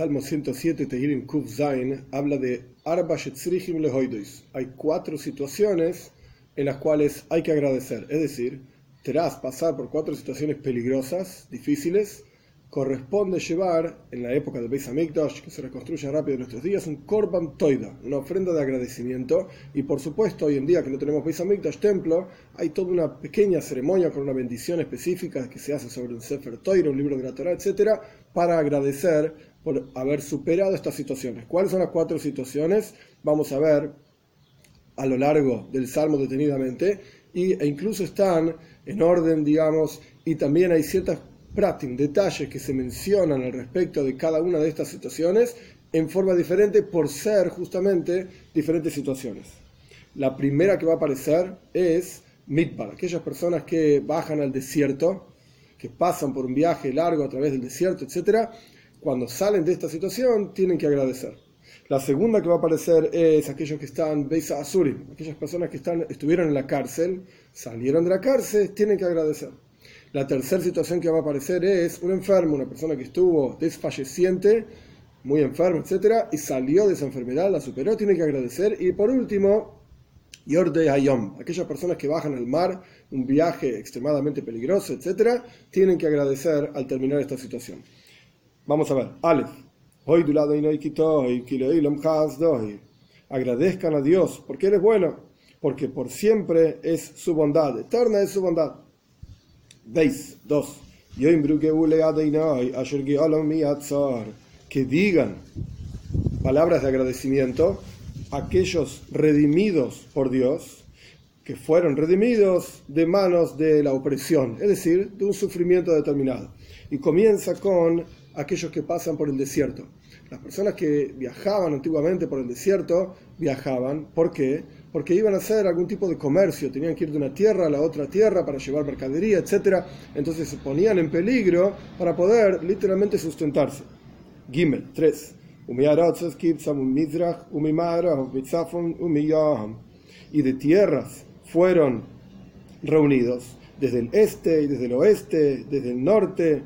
Salmo 107, Tehilim Kuf Zain, habla de Arba Shetzrichim Lehoidois. Hay cuatro situaciones en las cuales hay que agradecer. Es decir, tras pasar por cuatro situaciones peligrosas, difíciles, corresponde llevar, en la época del Beis Hamikdash, que se reconstruye rápido en nuestros días, un Korban Toida, una ofrenda de agradecimiento. Y por supuesto, hoy en día que no tenemos Beis Hamikdash, templo, hay toda una pequeña ceremonia con una bendición específica que se hace sobre un Sefer Toira, un libro de la Torah, etc., para agradecer por haber superado estas situaciones. ¿Cuáles son las cuatro situaciones? Vamos a ver a lo largo del Salmo detenidamente, y, e incluso están en orden, digamos, y también hay ciertas pratim, detalles que se mencionan al respecto de cada una de estas situaciones en forma diferente por ser justamente diferentes situaciones. La primera que va a aparecer es Midbar, aquellas personas que bajan al desierto, que pasan por un viaje largo a través del desierto, etc., cuando salen de esta situación tienen que agradecer. La segunda que va a aparecer es aquellos que están Beisa Azurim, aquellas personas que estuvieron en la cárcel, salieron de la cárcel, tienen que agradecer. La tercera situación que va a aparecer es un enfermo, una persona que estuvo desfalleciente, muy enfermo, etc., y salió de esa enfermedad, la superó, tiene que agradecer. Y por último, Yorde Hayom, aquellas personas que bajan al mar, un viaje extremadamente peligroso, etc., tienen que agradecer al terminar esta situación. Vamos a ver, Aleph. Agradezcan a Dios porque Él es bueno, porque por siempre es su bondad, eterna es su bondad. Veis, dos. Que digan palabras de agradecimiento aquellos redimidos por Dios, que fueron redimidos de manos de la opresión, es decir, de un sufrimiento determinado. Y comienza con aquellos que pasan por el desierto. Las personas que viajaban antiguamente por el desierto viajaban. ¿Por qué? porque iban a hacer algún tipo de comercio, tenían que ir de una tierra a la otra tierra para llevar mercadería, etc. Entonces se ponían en peligro para poder literalmente sustentarse. Gimel 3. Y de tierras fueron reunidos desde el este y desde el oeste, desde el norte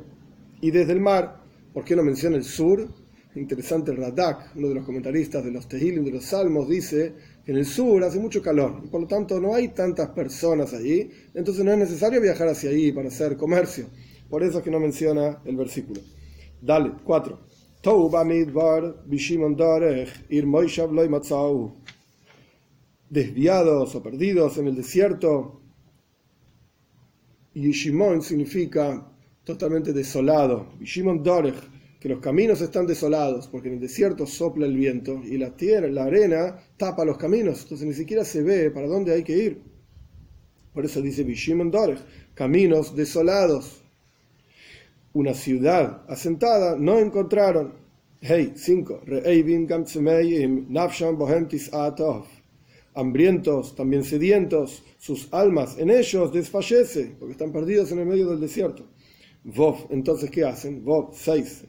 y desde el mar. ¿Por qué no menciona el sur? Interesante el Radak, uno de los comentaristas de los Tehilim, de los Salmos, dice en el sur hace mucho calor y por lo tanto no hay tantas personas allí, entonces no es necesario viajar hacia allí para hacer comercio. Por eso es que no menciona el versículo. Dale, 4. Desviados o perdidos en el desierto. Y significa totalmente desolado. Bishimon Dorech que los caminos están desolados, porque en el desierto sopla el viento y la tierra, la arena tapa los caminos, entonces ni siquiera se ve para dónde hay que ir. Por eso dice Bishimon Dorech, caminos desolados. Una ciudad asentada no encontraron. Hey, 5. Hambrientos, también sedientos, sus almas en ellos desfallece, porque están perdidos en el medio del desierto. Vov, entonces, ¿qué hacen? Vov, 6.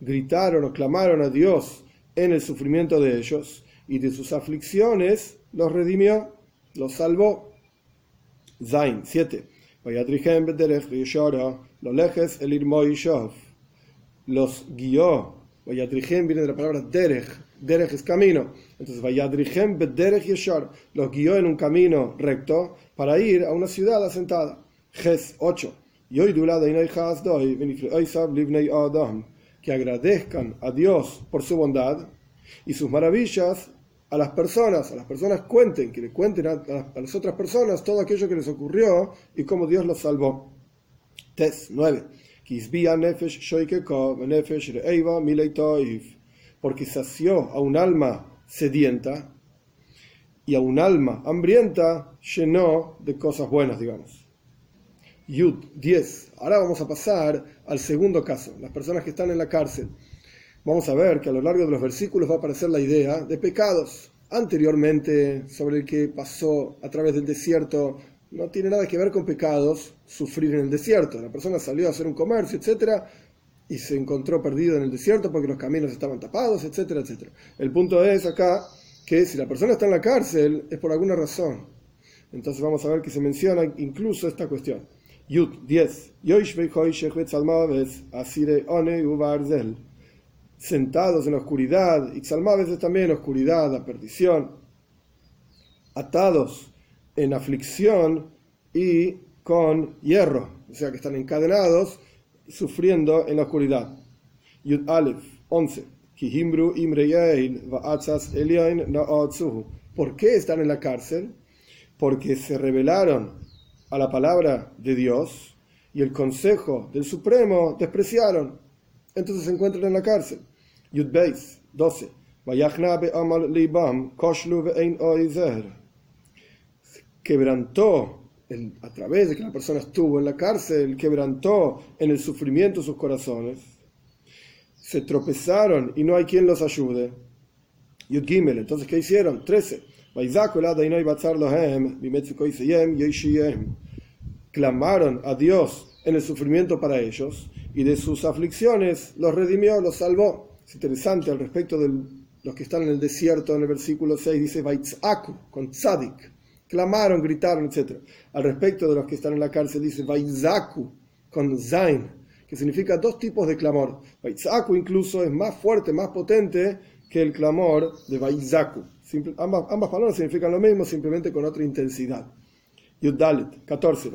Gritaron o clamaron a Dios en el sufrimiento de ellos y de sus aflicciones los redimió, los salvó. Zain, 7. Los guió. Vayadrihem viene de la palabra derech. Derech es camino. Entonces, Vayadrihem bederech yeshar. Los guió en un camino recto para ir a una ciudad asentada. Ges 8. Que agradezcan a Dios por su bondad y sus maravillas a las personas, a las personas cuenten, que le cuenten a, las otras personas todo aquello que les ocurrió y cómo Dios los salvó. Tes 9. Porque sació a un alma sedienta y a un alma hambrienta llenó de cosas buenas, digamos. Yud 10. Ahora vamos a pasar al segundo caso, las personas que están en la cárcel. Vamos a ver que a lo largo de los versículos va a aparecer la idea de pecados. Anteriormente, sobre el que pasó a través del desierto, no tiene nada que ver con pecados sufrir en el desierto. La persona salió a hacer un comercio, etcétera, y se encontró perdido en el desierto porque los caminos estaban tapados, etcétera, etcétera. El punto es acá que si la persona está en la cárcel es por alguna razón. Entonces vamos a ver que se menciona incluso esta cuestión. Yud 10. Sentados en la oscuridad, y es también oscuridad, la perdición, atados en aflicción y con hierro, o sea que están encadenados, sufriendo en la oscuridad. Yud Aleph 11. ¿Por qué están en la cárcel? Porque se rebelaron a la palabra de Dios y el consejo del Supremo despreciaron. Entonces se encuentran en la cárcel. Yud Beis 12. Quebrantó a través de que la persona estuvo en la cárcel, quebrantó en el sufrimiento sus corazones. Se tropezaron y no hay quien los ayude. Yud Gimel, entonces, ¿qué hicieron? 13 clamaron a Dios en el sufrimiento para ellos y de sus aflicciones los redimió, los salvó. Es interesante al respecto de los que están en el desierto, en el versículo 6 dice con tzadik, clamaron, gritaron, etc. Al respecto de los que están en la cárcel dice Vaitzaku, con zain, que significa dos tipos de clamor. Vaitzaku incluso es más fuerte, más potente que el clamor de Vaitzaku. Ambas, palabras significan lo mismo, simplemente con otra intensidad. Yudalit 14.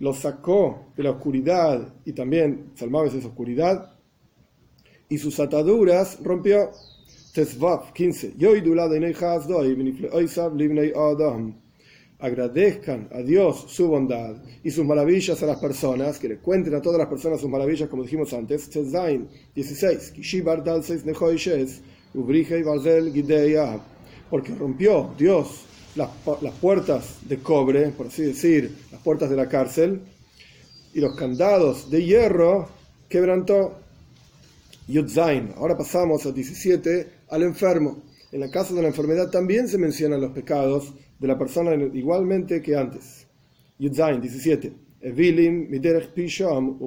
Lo sacó de la oscuridad y también Salmaves es oscuridad y sus ataduras rompió. Tesvav 15. Agradezcan a Dios su bondad y sus maravillas a las personas, que le cuenten a todas las personas sus maravillas, como dijimos antes. 16 porque rompió Dios las, las, puertas de cobre, por así decir, las puertas de la cárcel, y los candados de hierro quebrantó. Yudzain. Ahora pasamos a 17, al enfermo. En la caso de la enfermedad también se mencionan los pecados de la persona igualmente que antes. Yudzain 17. Evilim pisham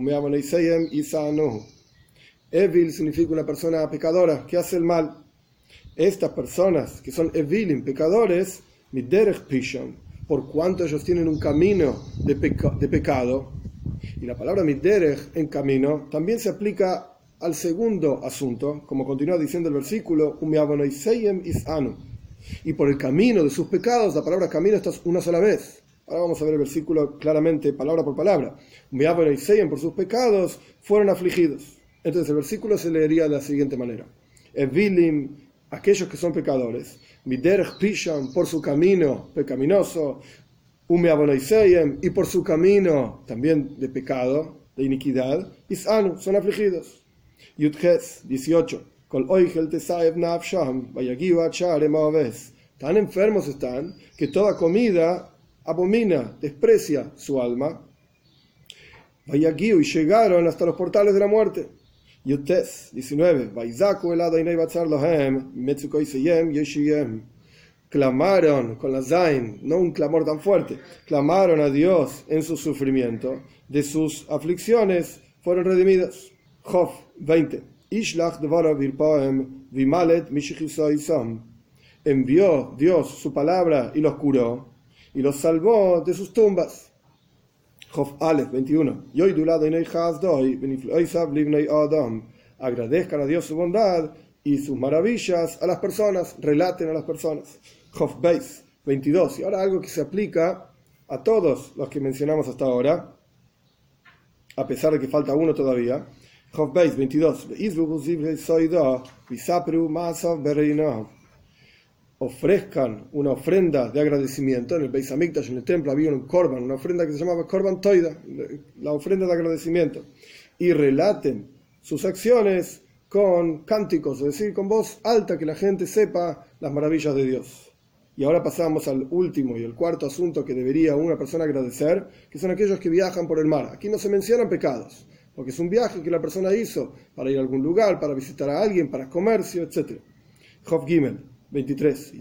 Evil significa una persona pecadora que hace el mal. Estas personas que son evilim, pecadores, miderech pisham, por cuanto ellos tienen un camino de, de pecado, y la palabra miderech en camino también se aplica al segundo asunto, como continúa diciendo el versículo, y por el camino de sus pecados, la palabra camino está una sola vez. Ahora vamos a ver el versículo claramente, palabra por palabra. por sus pecados fueron afligidos. Entonces el versículo se leería de la siguiente manera. Evilim, aquellos que son pecadores, Miderech Pisham, por su camino pecaminoso, y por su camino también de pecado, de iniquidad, Isanu, son afligidos. Yudches 18. Tan enfermos están que toda comida abomina, desprecia su alma. y llegaron hasta los portales de la muerte. Yutes 19. Clamaron con la Zain, no un clamor tan fuerte, clamaron a Dios en su sufrimiento, de sus aflicciones fueron redimidos. Job 20. Ishlach vimalet Envió Dios su palabra y los curó, y los salvó de sus tumbas. Job Aleph 21. Agradezcan a Dios su bondad y sus maravillas a las personas, relaten a las personas. Job Beis 22. Y ahora algo que se aplica a todos los que mencionamos hasta ahora, a pesar de que falta uno todavía. Job Beis 22 ofrezcan una ofrenda de agradecimiento. En el Beis Hamikdash, en el templo, había un korban, una ofrenda que se llamaba korban toida, la ofrenda de agradecimiento. Y relaten sus acciones con cánticos, es decir, con voz alta, que la gente sepa las maravillas de Dios. Y ahora pasamos al último y el cuarto asunto que debería una persona agradecer, que son aquellos que viajan por el mar. Aquí no se mencionan pecados, porque es un viaje que la persona hizo para ir a algún lugar, para visitar a alguien, para comercio, etc. Job Gimel 23.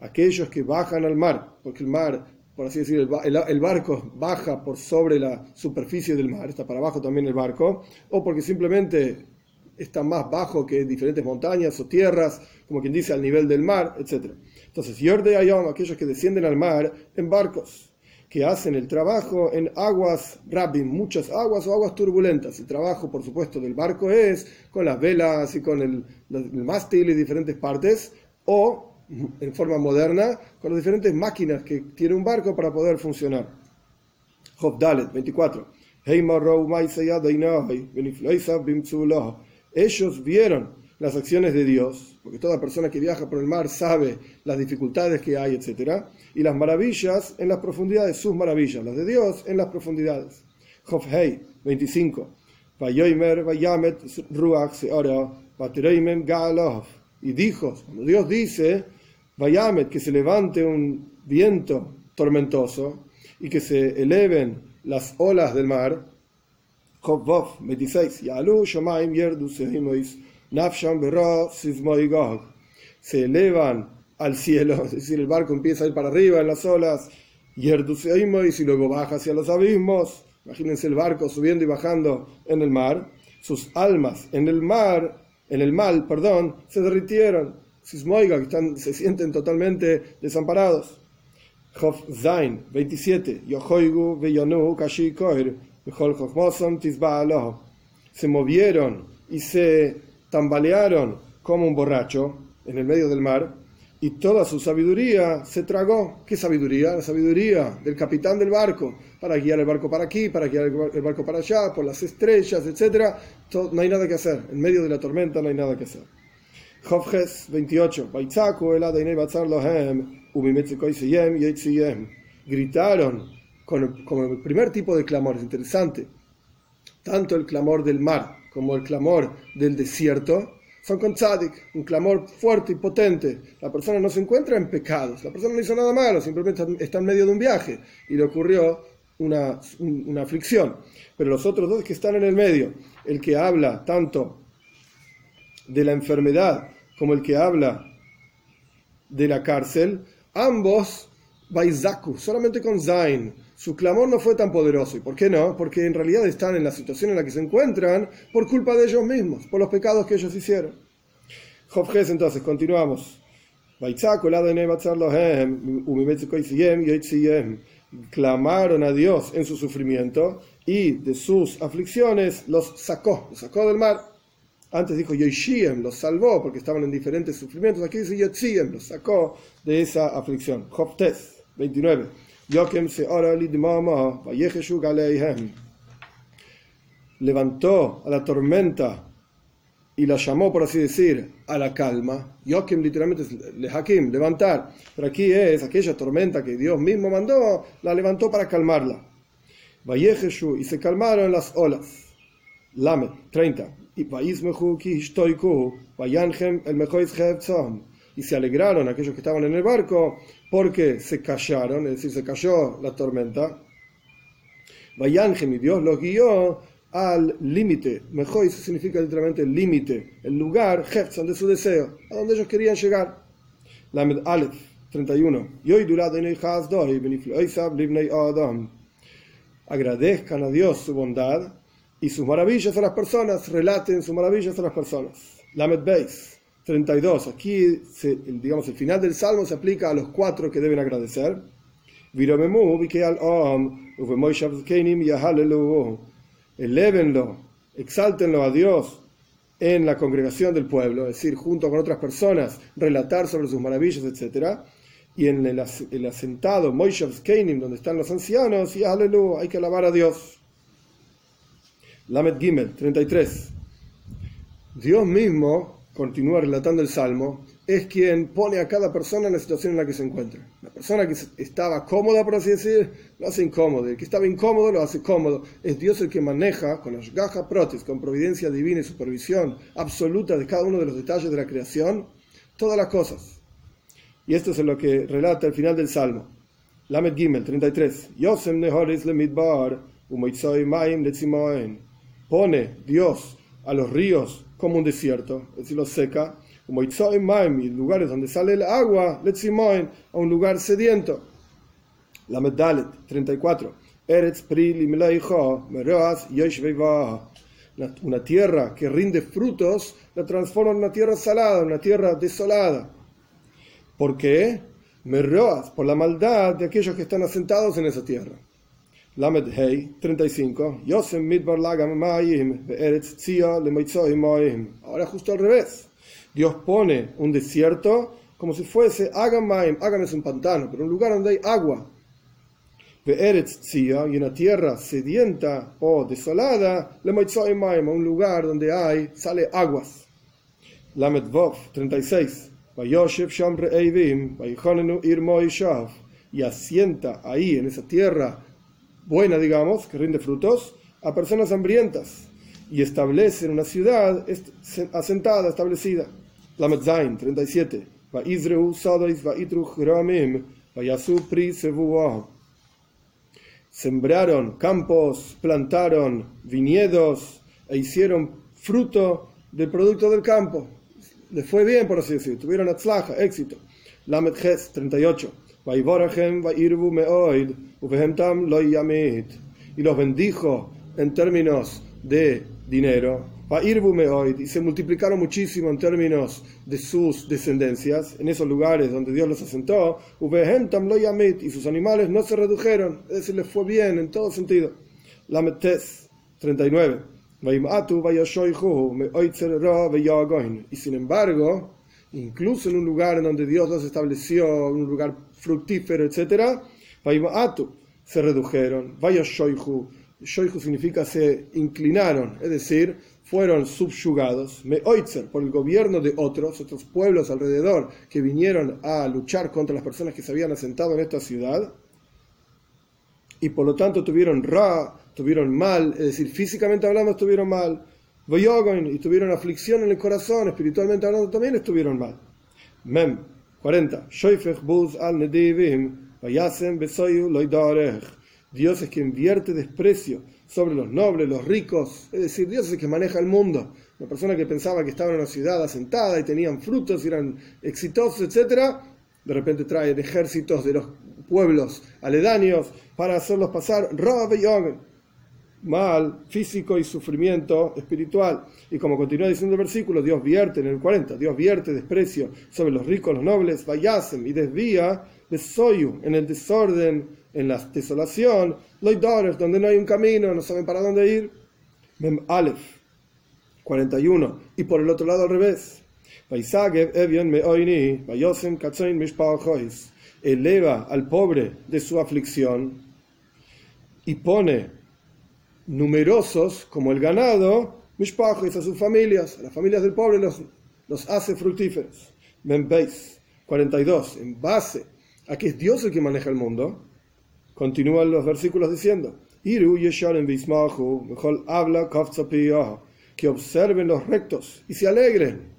Aquellos que bajan al mar, porque el mar, por así decir, el, barco baja por sobre la superficie del mar, está para abajo también el barco, o porque simplemente está más bajo que diferentes montañas o tierras, como quien dice al nivel del mar, etc. Entonces, Yorde Ayom, aquellos que descienden al mar en barcos, que hacen el trabajo en aguas rabin, muchas aguas o aguas turbulentas. El trabajo, por supuesto, del barco es con las velas y con el, mástil y diferentes partes, o en forma moderna, con las diferentes máquinas que tiene un barco para poder funcionar. Job Dalet 24. Ellos vieron las acciones de Dios, porque toda persona que viaja por el mar sabe las dificultades que hay, etc. Y las maravillas en las profundidades, sus maravillas, las de Dios en las profundidades. Hei 25. Y dijo, cuando Dios dice, Vayamet, que se levante un viento tormentoso y que se eleven las olas del mar, Job 26. Yalu Shomaim Yerdu se elevan al cielo, es decir, el barco empieza a ir para arriba en las olas, y luego baja hacia los abismos. Imagínense el barco subiendo y bajando en el mar. Sus almas en el mar, en el mal, perdón, se derritieron. Sismoiga, que se sienten totalmente desamparados. Jof Zain 27. Se movieron y se tambalearon como un borracho en el medio del mar y toda su sabiduría se tragó. ¿Qué sabiduría? La sabiduría del capitán del barco, para guiar el barco para aquí, para guiar el barco para allá, por las estrellas, etc. no hay nada que hacer. En medio de la tormenta no hay nada que hacer. Jofges 28. Gritaron con, con el primer tipo de clamor, es interesante. Tanto el clamor del mar como el clamor del desierto, son con tzadik, un clamor fuerte y potente. La persona no se encuentra en pecados, la persona no hizo nada malo, simplemente está en medio de un viaje y le ocurrió una, una aflicción. Pero los otros dos que están en el medio, el que habla tanto de la enfermedad como el que habla de la cárcel, ambos, Baizaku, solamente con Zain, su clamor no fue tan poderoso. ¿Y por qué no? Porque en realidad están en la situación en la que se encuentran por culpa de ellos mismos, por los pecados que ellos hicieron. Jobges, entonces, continuamos. Clamaron a Dios en su sufrimiento y de sus aflicciones los sacó, los sacó del mar. Antes dijo Yoshiem, los salvó porque estaban en diferentes sufrimientos. Aquí dice Yotziem, los sacó de esa aflicción. Jobtes 29. Levantó a la tormenta y la llamó, por así decir, a la calma. Yokim literalmente es lehakim, levantar. Pero aquí es aquella tormenta que Dios mismo mandó, la levantó para calmarla. Y se calmaron las olas. Lamed 30. Y el y se alegraron aquellos que estaban en el barco porque se callaron, es decir, se cayó la tormenta. Vayanjem y Dios los guió al límite. Mejor significa literalmente el límite, el lugar, Hefzon, de su deseo, a donde ellos querían llegar. Lamed Aleph 31. Agradezcan a Dios su bondad y sus maravillas a las personas, relaten sus maravillas a las personas. Lamed Beis 32. Aquí, digamos, el final del salmo se aplica a los cuatro que deben agradecer. Elévenlo, exáltenlo a Dios en la congregación del pueblo, es decir, junto con otras personas, relatar sobre sus maravillas, etc. Y en el, asentado Moishav Keinim, donde están los ancianos, y aleluya, hay que alabar a Dios. Lamed Gimel 33. Dios mismo continúa relatando el Salmo, es quien pone a cada persona en la situación en la que se encuentra. La persona que estaba cómoda, por así decir, lo hace incómodo. El que estaba incómodo lo hace cómodo. Es Dios el que maneja con las gajas protes, con providencia divina y supervisión absoluta de cada uno de los detalles de la creación, todas las cosas. Y esto es lo que relata el final del Salmo. Lamed Gimel 33. Yosem Pone Dios a los ríos como un desierto, es decir, lo seca, como y lugares donde sale el agua, a un lugar sediento. La Medalet 34. Una tierra que rinde frutos la transforma en una tierra salada, una tierra desolada. ¿Por qué? Me roas por la maldad de aquellos que están asentados en esa tierra. Lamed Hei 35. Ahora justo al revés. Dios pone un desierto como si fuese Agamaim, Agam es un pantano, pero un lugar donde hay agua. y una tierra sedienta o desolada, un lugar donde hay, sale aguas. Lamed Vov 36 y asienta ahí en esa tierra buena, digamos, que rinde frutos, a personas hambrientas y establece una ciudad asentada, establecida. La Zain 37. Sembraron campos, plantaron viñedos e hicieron fruto del producto del campo. Les fue bien, por así decirlo. Tuvieron atzlaja, éxito. Lamed Ches 38. Y los bendijo en términos de dinero. Y se multiplicaron muchísimo en términos de sus descendencias, en esos lugares donde Dios los asentó. Y sus animales no se redujeron, es decir, les fue bien en todo sentido. Tes 39. Y sin embargo, incluso en un lugar en donde Dios los estableció, un lugar fructífero, etc., se redujeron. Shoihu significa se inclinaron, es decir, fueron subyugados, por el gobierno de otros, otros pueblos alrededor que vinieron a luchar contra las personas que se habían asentado en esta ciudad, y por lo tanto tuvieron ra, tuvieron mal, es decir, físicamente hablando estuvieron mal, y tuvieron aflicción en el corazón, espiritualmente hablando también estuvieron mal. Mem 40. Dios es quien vierte desprecio sobre los nobles, los ricos, es decir, Dios es el que maneja el mundo. Una persona que pensaba que estaba en una ciudad asentada y tenían frutos y eran exitosos, etc., de repente trae ejércitos de los pueblos aledaños para hacerlos pasar mal físico y sufrimiento espiritual. Y como continúa diciendo el versículo, Dios vierte en el 40, Dios vierte desprecio sobre los ricos, los nobles, vayasem y desvía de soyu en el desorden, en la desolación, loidores, donde no hay un camino, no saben para dónde ir. Mem Aleph 41. Y por el otro lado al revés. Eleva al pobre de su aflicción y pone numerosos como el ganado, mishpachos a sus familias, a las familias del pobre los, los hace fructíferos. Membeis 42, en base a que es Dios el que maneja el mundo, continúan los versículos diciendo, Iru mejor habla que observen los rectos y se alegren,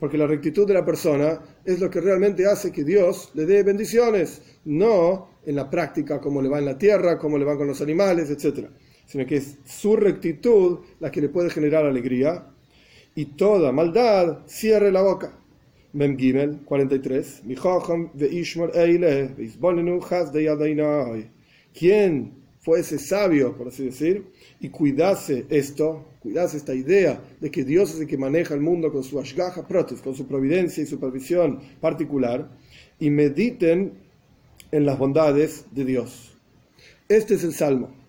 porque la rectitud de la persona es lo que realmente hace que Dios le dé bendiciones, no en la práctica como le va en la tierra, como le va con los animales, etcétera sino que es su rectitud la que le puede generar alegría, y toda maldad cierre la boca. Mem Gimel 43. Quien fuese sabio, por así decir, y cuidase esto, cuidase esta idea de que Dios es el que maneja el mundo con su ashgaha protes, con su providencia y supervisión particular, y mediten en las bondades de Dios. Este es el salmo.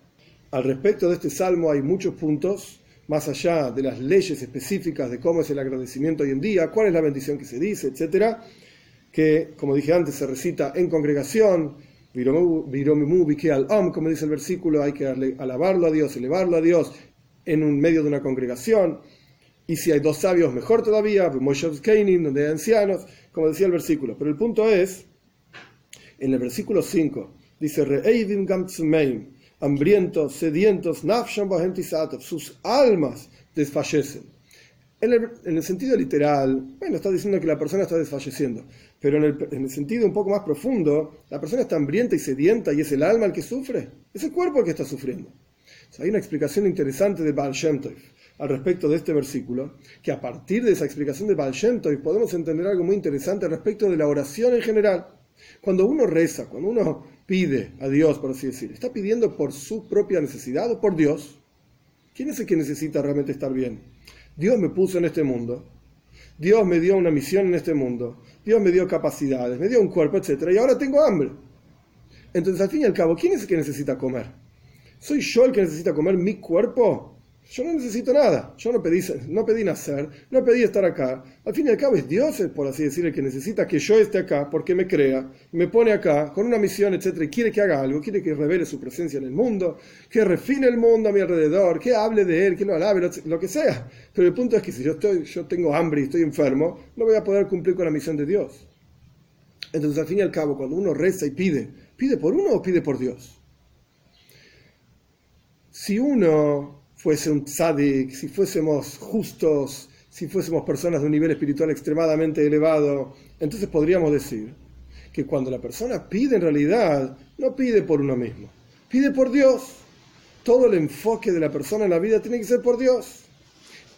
Al respecto de este salmo hay muchos puntos, más allá de las leyes específicas de cómo es el agradecimiento hoy en día, cuál es la bendición que se dice, etcétera, que, como dije antes, se recita en congregación, como dice el versículo, hay que alabarlo a Dios, elevarlo a Dios en un medio de una congregación. Y si hay dos sabios, mejor todavía, donde hay ancianos, como decía el versículo. Pero el punto es, en el versículo 5, dice, hambrientos, sedientos, sus almas desfallecen. En el, sentido literal, bueno, está diciendo que la persona está desfalleciendo, pero en el, sentido un poco más profundo, la persona está hambrienta y sedienta y es el alma el que sufre, es el cuerpo el que está sufriendo. hay una explicación interesante de Baal al respecto de este versículo, que a partir de esa explicación de Baal podemos entender algo muy interesante respecto de la oración en general. Cuando uno reza, cuando uno pide a Dios, por así decir, está pidiendo por su propia necesidad o por Dios. ¿Quién es el que necesita realmente estar bien? Dios me puso en este mundo. Dios me dio una misión en este mundo. Dios me dio capacidades, me dio un cuerpo, etc. Y ahora tengo hambre. Entonces, al fin y al cabo, ¿quién es el que necesita comer? ¿Soy yo el que necesita comer mi cuerpo? Yo no necesito nada. Yo no pedí, no pedí nacer, no pedí estar acá. Al fin y al cabo es Dios, por así decir, el que necesita que yo esté acá porque me crea, me pone acá con una misión, etc. Y quiere que haga algo, quiere que revele su presencia en el mundo, que refine el mundo a mi alrededor, que hable de él, que lo alabe, lo, que sea. Pero el punto es que si yo, estoy, yo tengo hambre y estoy enfermo, no voy a poder cumplir con la misión de Dios. Entonces, al fin y al cabo, cuando uno reza y pide, ¿pide por uno o pide por Dios? Si uno fuese un tzadik, si fuésemos justos, si fuésemos personas de un nivel espiritual extremadamente elevado, entonces podríamos decir que cuando la persona pide en realidad, no pide por uno mismo, pide por Dios. Todo el enfoque de la persona en la vida tiene que ser por Dios.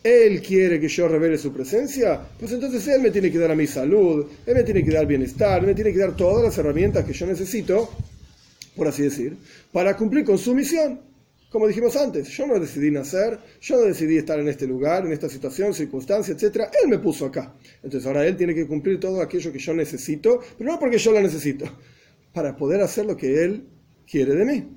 Él quiere que yo revele su presencia, pues entonces Él me tiene que dar a mi salud, Él me tiene que dar bienestar, Él me tiene que dar todas las herramientas que yo necesito, por así decir, para cumplir con su misión. Como dijimos antes, yo no decidí nacer, yo no decidí estar en este lugar, en esta situación, circunstancia, etc. Él me puso acá. Entonces ahora él tiene que cumplir todo aquello que yo necesito, pero no porque yo lo necesito, para poder hacer lo que él quiere de mí.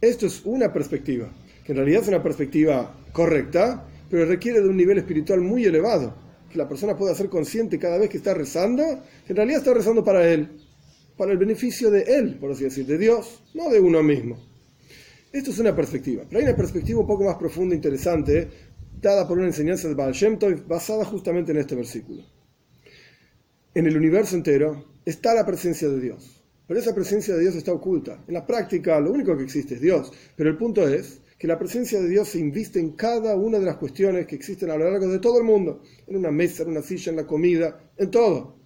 Esto es una perspectiva, que en realidad es una perspectiva correcta, pero requiere de un nivel espiritual muy elevado, que la persona pueda ser consciente cada vez que está rezando, que en realidad está rezando para él, para el beneficio de él, por así decir, de Dios, no de uno mismo. Esto es una perspectiva, pero hay una perspectiva un poco más profunda e interesante, dada por una enseñanza de Baal Shem Tov, basada justamente en este versículo. En el universo entero está la presencia de Dios, pero esa presencia de Dios está oculta. En la práctica lo único que existe es Dios, pero el punto es que la presencia de Dios se inviste en cada una de las cuestiones que existen a lo largo de todo el mundo, en una mesa, en una silla, en la comida, en todo.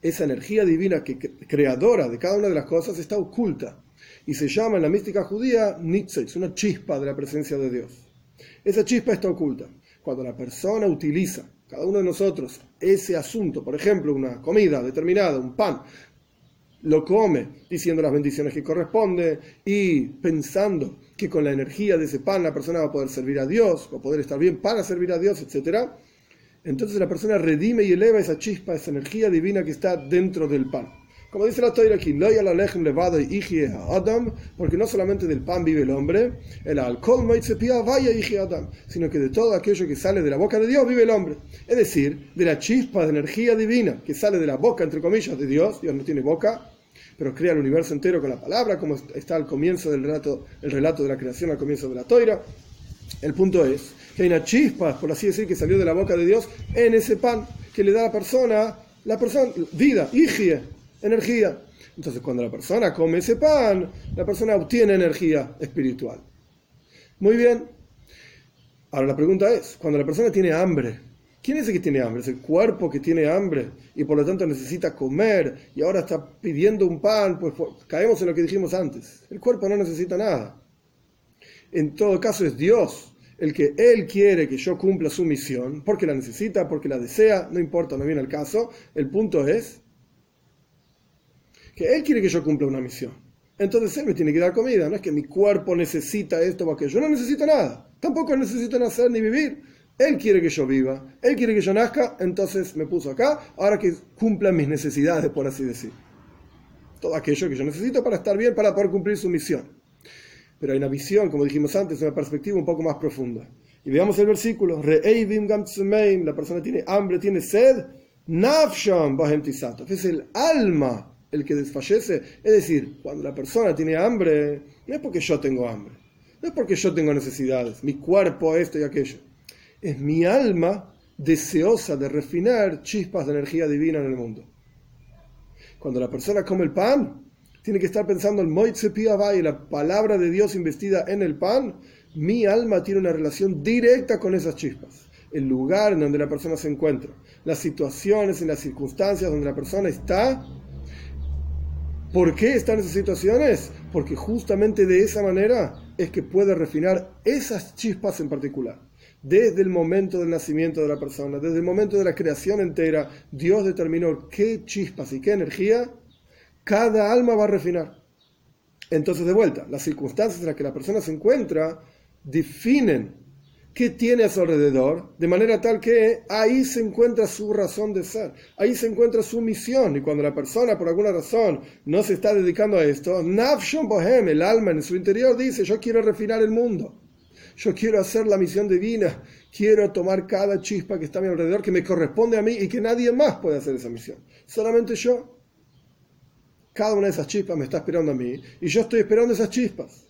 Esa energía divina que creadora de cada una de las cosas está oculta y se llama en la mística judía Nitzitz, una chispa de la presencia de Dios. Esa chispa está oculta. Cuando la persona utiliza, cada uno de nosotros, ese asunto, por ejemplo, una comida determinada, un pan, lo come diciendo las bendiciones que corresponde y pensando que con la energía de ese pan la persona va a poder servir a Dios, va a poder estar bien para servir a Dios, etc. Entonces la persona redime y eleva esa chispa, esa energía divina que está dentro del pan. Como dice la Torah aquí, porque no solamente del pan vive el hombre, el alcohol sino que de todo aquello que sale de la boca de Dios vive el hombre. Es decir, de la chispa de energía divina que sale de la boca, entre comillas, de Dios, Dios no tiene boca, pero crea el universo entero con la palabra, como está al comienzo del relato, el relato de la creación al comienzo de la Toira. El punto es que hay una chispa, por así decir, que salió de la boca de Dios en ese pan, que le da a la persona, la persona, vida, higie, energía. Entonces, cuando la persona come ese pan, la persona obtiene energía espiritual. Muy bien. Ahora la pregunta es, cuando la persona tiene hambre, ¿quién es el que tiene hambre? Es el cuerpo que tiene hambre y por lo tanto necesita comer y ahora está pidiendo un pan, pues, pues caemos en lo que dijimos antes. El cuerpo no necesita nada. En todo caso es Dios el que Él quiere que yo cumpla su misión, porque la necesita, porque la desea, no importa, no viene el caso. El punto es que Él quiere que yo cumpla una misión. Entonces Él me tiene que dar comida, no es que mi cuerpo necesita esto o aquello, yo no necesito nada, tampoco necesito nacer ni vivir. Él quiere que yo viva, Él quiere que yo nazca, entonces me puso acá, ahora que cumpla mis necesidades, por así decir. Todo aquello que yo necesito para estar bien, para poder cumplir su misión. Pero hay una visión, como dijimos antes, una perspectiva un poco más profunda. Y veamos el versículo. La persona tiene hambre, tiene sed. Es el alma el que desfallece. Es decir, cuando la persona tiene hambre, no es porque yo tengo hambre, no es porque yo tengo necesidades, mi cuerpo, esto y aquello. Es mi alma deseosa de refinar chispas de energía divina en el mundo. Cuando la persona come el pan, tiene que estar pensando en Moitze y la palabra de Dios investida en el pan. Mi alma tiene una relación directa con esas chispas. El lugar en donde la persona se encuentra, las situaciones y las circunstancias donde la persona está, ¿Por qué está en esas situaciones? Porque justamente de esa manera es que puede refinar esas chispas en particular. Desde el momento del nacimiento de la persona, desde el momento de la creación entera, Dios determinó qué chispas y qué energía cada alma va a refinar. Entonces, de vuelta, las circunstancias en las que la persona se encuentra definen qué tiene a su alrededor, de manera tal que ahí se encuentra su razón de ser, ahí se encuentra su misión. Y cuando la persona, por alguna razón, no se está dedicando a esto, Nafshon Bohem, el alma en su interior, dice: Yo quiero refinar el mundo. Yo quiero hacer la misión divina, quiero tomar cada chispa que está a mi alrededor, que me corresponde a mí y que nadie más puede hacer esa misión. Solamente yo. Cada una de esas chispas me está esperando a mí y yo estoy esperando esas chispas.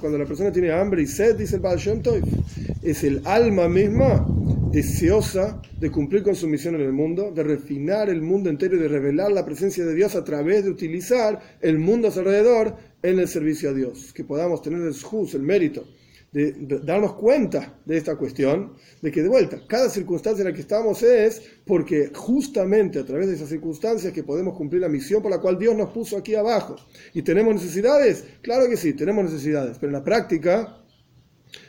Cuando la persona tiene hambre y sed, dice el Baal Shem es el alma misma deseosa de cumplir con su misión en el mundo, de refinar el mundo entero y de revelar la presencia de Dios a través de utilizar el mundo a su alrededor en el servicio a Dios. Que podamos tener el juz, el mérito de, darnos cuenta de esta cuestión, de que de vuelta, cada circunstancia en la que estamos es porque justamente a través de esas circunstancias que podemos cumplir la misión por la cual Dios nos puso aquí abajo. ¿Y tenemos necesidades? Claro que sí, tenemos necesidades, pero en la práctica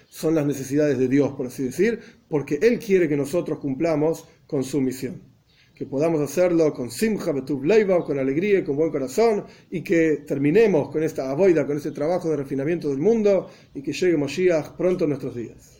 son las necesidades de Dios, por así decir, porque Él quiere que nosotros cumplamos con su misión que podamos hacerlo con simcha, betub leiva, con alegría y con buen corazón, y que terminemos con esta avoida, con este trabajo de refinamiento del mundo, y que llegue Moshiach pronto en nuestros días.